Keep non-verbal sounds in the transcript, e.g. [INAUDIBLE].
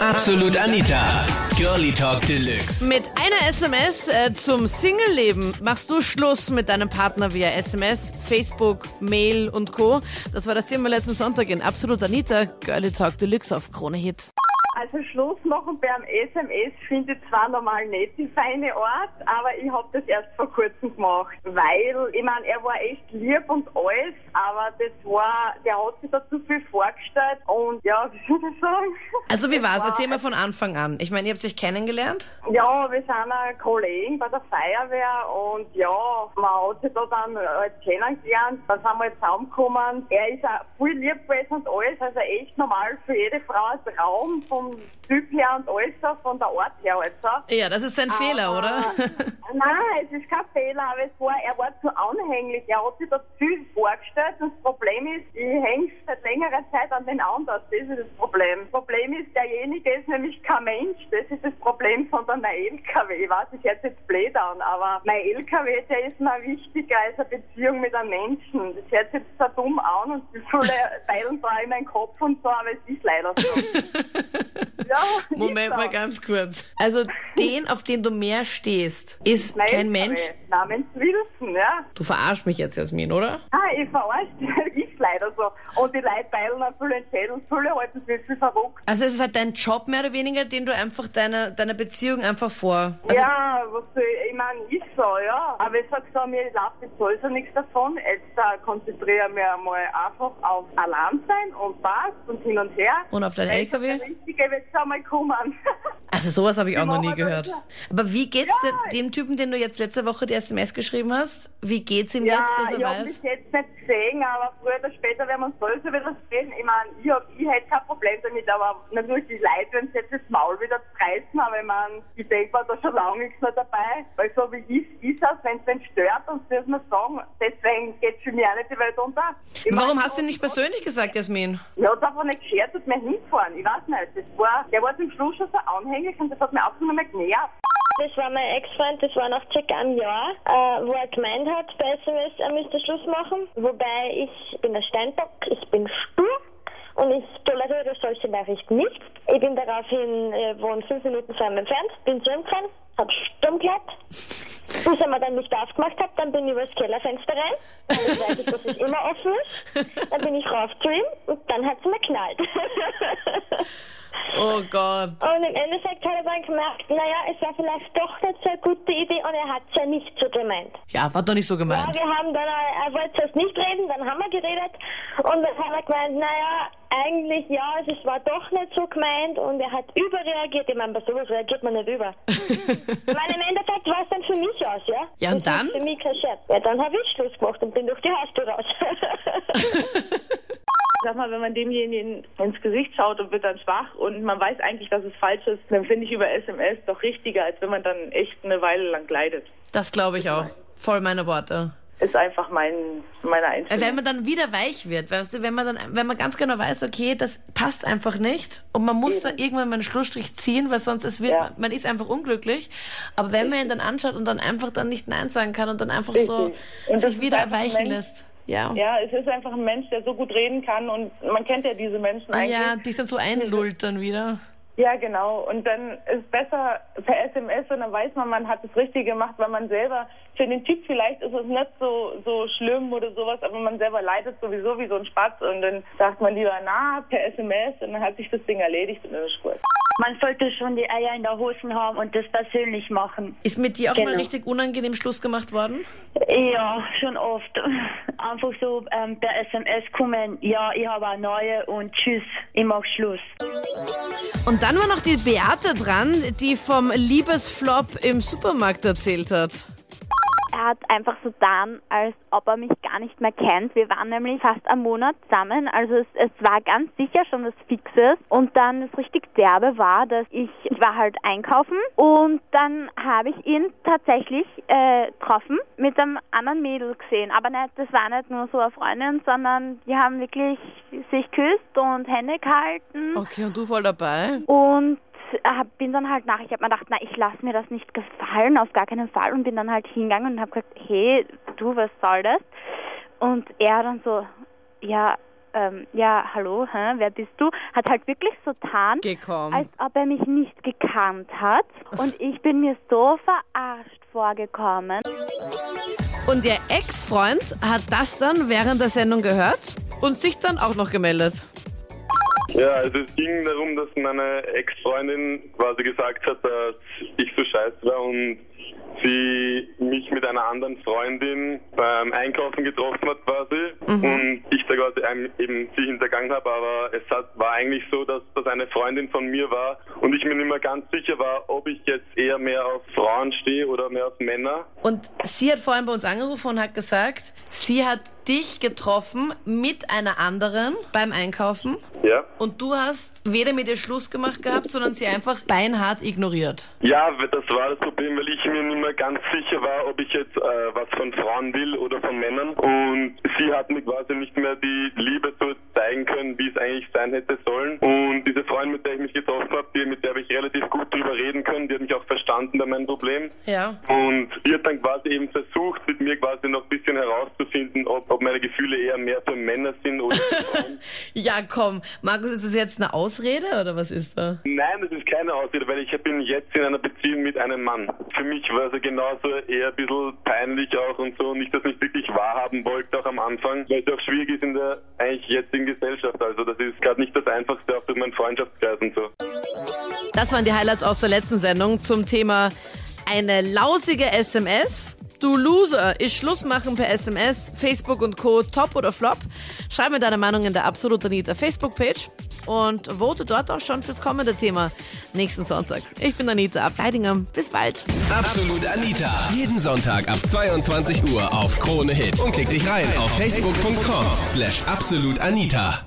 Absolut Anita. Girlie Talk Deluxe. Mit einer SMS äh, zum Single-Leben machst du Schluss mit deinem Partner via SMS, Facebook, Mail und Co. Das war das Thema letzten Sonntag in Absolut Anita. Girlie Talk Deluxe auf Krone Hit. Also Schluss machen beim SMS finde ich zwar normal nicht die feine Art, aber ich habe das erst vor kurzem gemacht, weil, ich meine, er war echt lieb und alles, aber das war, der hat sich da zu viel vorgestellt und ja, [LAUGHS] wie soll ich sagen? Also wie war's? Erzähl mal von Anfang an. Ich meine, ihr habt euch kennengelernt? Ja, wir sind ein Kollegen bei der Feuerwehr und ja, man hat sich da dann halt kennengelernt, dann sind wir jetzt zusammengekommen. Er ist auch voll lieb gewesen und alles, also echt normal für jede Frau ein Traum vom Typ her und alles, von der Art her also. Ja, das ist sein Fehler, oder? [LAUGHS] Nein, es ist kein Fehler, aber es war, er war zu anhänglich. Er hat sich da zu viel vorgestellt das Problem ist, ich hänge seit längerer Zeit an den anderen. Das ist das Problem. Das Problem ist, derjenige ist nämlich kein Mensch. Das ist das Problem, sondern ein LKW. Ich weiß, ich hört jetzt blöd an, aber mein LKW, der ist mir wichtiger als eine Beziehung mit einem Menschen. Das hört sich jetzt so dumm an und die Schule [LAUGHS] teilen da in meinen Kopf und so, aber es ist leider so. [LAUGHS] ja, [LAUGHS] Moment mal so. ganz kurz. Also den, auf den du mehr stehst, ist Mein kein Mensch. Namens Wilson, ja. Du verarsch mich jetzt, Jasmin, oder? Ah, ich verarscht, [LAUGHS] ist leider so. Und die Leute teilen auch viele Entscheidungen, viele halten sich für verrückt. Also es ist halt dein Job mehr oder weniger, den du einfach deiner, deiner Beziehung einfach vor. Also, ja, was soll ich, ich meine, ist so, ja. Aber ich sag so, mir läuft jetzt sowieso nichts davon. Jetzt äh, konzentriere ich mich einmal einfach auf allein sein und passt und hin und her. Und auf deinen LKW? Der Richtige wird schon mal kommen. [LAUGHS] Also sowas habe ich auch noch nie wir gehört. Aber wie geht's Ja. dem Typen, den du jetzt letzte Woche die SMS geschrieben hast? Wie geht's ihm ja, jetzt, dass er ich weiß? bis jetzt nicht gesehen, aber früher oder später werden wir uns sowieso wieder sehen. Ich meine, ich, hab, ich hätte kein Problem damit, aber natürlich die Leute werden jetzt das Maul wieder reißen, aber ich meine, ich denke mir da schon lange nichts mehr dabei, weil so wie ich ist das, wenn es den stört, und das muss man sagen, deswegen geht für mich auch nicht die Welt unter. Ich Warum mein, hast du ihn nicht persönlich gesagt, Jasmin? Hat einfach nicht geschert und mir hingefahren. Ich weiß nicht. Das war, der war zum Schluss schon so anhänglich und das hat nicht mehr genervt. Das war mein Ex-Freund, das war nach circa einem Jahr, äh, wo er gemeint hat bei SMS, er müsste Schluss machen. Wobei ich bin ein Steinbock, ich bin stur und ich toleriere solche Nachrichten nicht. Ich bin daraufhin, äh, wohne fünf Minuten von ihm entfernt, bin zu ihm gefahren, hab stumm gehabt. Bis er mir dann nicht aufgemacht hat, dann bin ich übers Kellerfenster rein. Dann weiß ich, dass es immer offen ist. Dann bin ich rauf zu ihm und dann hat sie mir knallt. [LAUGHS] Oh Gott. Und im Endeffekt hat er dann gemerkt, naja, es war vielleicht doch nicht so eine gute Idee und er hat es ja nicht so gemeint. Ja, war doch nicht so Ja, gemeint. wir haben dann, äh, er wollte zuerst nicht reden, dann haben wir geredet und dann hat er gemeint, naja, eigentlich ja, es war doch nicht so gemeint und er hat überreagiert. Ich meine, bei sowas reagiert man nicht über. [LAUGHS] ich meine, im Endeffekt war es dann für mich aus, ja? Ja, und Das dann? Für mich kein Scherz. Ja, dann habe ich Schluss gemacht und bin durch die Haustür raus. [LAUGHS] [LAUGHS] Sag mal, wenn man demjenigen ins Gesicht schaut und wird dann schwach und man weiß eigentlich, dass es falsch ist, dann finde ich über SMS doch richtiger, als wenn man dann echt eine Weile lang leidet. Das glaube ich auch. Voll meine Worte. Ist einfach mein, meine Einstellung. Wenn man dann wieder weich wird, weißt du, wenn man dann, wenn man ganz genau weiß, okay, das passt einfach nicht und man muss da irgendwann mal einen Schlussstrich ziehen, weil sonst es wird, Ja. man, man ist einfach unglücklich. Aber wenn man ihn dann anschaut und dann einfach dann nicht Nein sagen kann und dann einfach so Richtig. Und das sich wieder erweichen Mensch- lässt. Ja. Ja, es ist einfach ein Mensch, der so gut reden kann und man kennt ja diese Menschen eigentlich. Ja, die sind so einlullt dann wieder. Ja, genau. Und dann ist besser per SMS und dann weiß man, man hat das Richtige gemacht, weil man selber, für den Typ vielleicht ist es nicht so, so schlimm oder sowas, aber man selber leidet sowieso wie so ein Spatz und dann sagt man lieber, na, per SMS und dann hat sich das Ding erledigt und dann ist gut. Man sollte schon die Eier in der Hosen haben und das persönlich machen. Ist mit dir auch mal Genau. richtig unangenehm Schluss gemacht worden? Ja, schon oft. Einfach so ähm, per SMS kommen, ja, ich habe eine neue und tschüss, ich mach Schluss. Und dann war noch die Beate dran, die vom Liebesflop im Supermarkt erzählt hat. Er hat einfach so getan, als ob er mich gar nicht mehr kennt. Wir waren nämlich fast einen Monat zusammen, also es, es war ganz sicher schon das Fixes. Und dann das richtig derbe war, dass ich, ich war halt einkaufen und dann habe ich ihn tatsächlich äh, getroffen mit einem anderen Mädel gesehen. Aber nicht, das war nicht nur so eine Freundin, sondern die haben wirklich sich küsst und Hände gehalten. Okay, und du voll dabei? Und hab, bin dann halt nach, ich habe mir gedacht, na, ich lasse mir das nicht gefallen, auf gar keinen Fall. Und bin dann halt hingegangen und habe gesagt, hey, du, was soll das? Und er dann so, ja, ähm, ja, hallo, hä, wer bist du? Hat halt wirklich so getan, Gekommen. als ob er mich nicht gekannt hat. Und [LAUGHS] ich bin mir so verarscht vorgekommen. Und ihr Ex-Freund hat das dann während der Sendung gehört und sich dann auch noch gemeldet. Ja, also es ging darum, dass meine Ex-Freundin quasi gesagt hat, dass ich so scheiße war und sie mich mit einer anderen Freundin beim Einkaufen getroffen hat quasi und ich da quasi eben sie hintergangen habe, aber es hat, war eigentlich so, dass das eine Freundin von mir war und ich mir nicht mehr ganz sicher war, ob ich jetzt eher mehr auf Frauen stehe oder mehr auf Männer. Und sie hat vorhin bei uns angerufen und hat gesagt, sie hat dich getroffen mit einer anderen beim Einkaufen Ja. und du hast weder mit ihr Schluss gemacht gehabt, sondern sie einfach beinhart ignoriert. Ja, das war das Problem, weil ich mir nicht mehr ganz sicher war, ob ich jetzt äh, was von Frauen will oder von Männern. Und sie hat mir quasi nicht mehr die Liebe so zeigen können, wie es eigentlich sein hätte sollen. Und diese Freundin, mit der ich mich getroffen habe, mit der habe ich relativ gut reden können, die hat mich auch verstanden bei meinem Problem. Ja. Und die hat dann quasi eben versucht, mit mir quasi noch ein bisschen herauszufinden, ob, ob meine Gefühle eher mehr für Männer sind oder für Frauen. [LAUGHS] Ja, komm. Markus, ist das jetzt eine Ausrede oder was ist da? Nein, das ist keine Ausrede, weil ich bin jetzt in einer Beziehung mit einem Mann. Für mich war es genauso eher ein bisschen peinlich auch und so, nicht, dass ich wirklich wahrhaben wollte auch am Anfang, weil es auch schwierig ist in der eigentlich jetzigen Gesellschaft. Also das ist gerade nicht das Einfachste, auch durch meinen Freundschaftskreis und so. Das waren die Highlights aus der letzten Sendung zum Thema eine lausige SMS. Du Loser, ist Schluss machen per SMS, Facebook und Co. Top oder Flop? Schreib mir deine Meinung in der Absolut Anita Facebook-Page und vote dort auch schon fürs kommende Thema nächsten Sonntag. Ich bin Anita Ableidinger. Bis bald. Absolut Anita. Jeden Sonntag ab 22 Uhr auf Krone Hit. Und klick dich rein auf facebook.com slash absolutanita.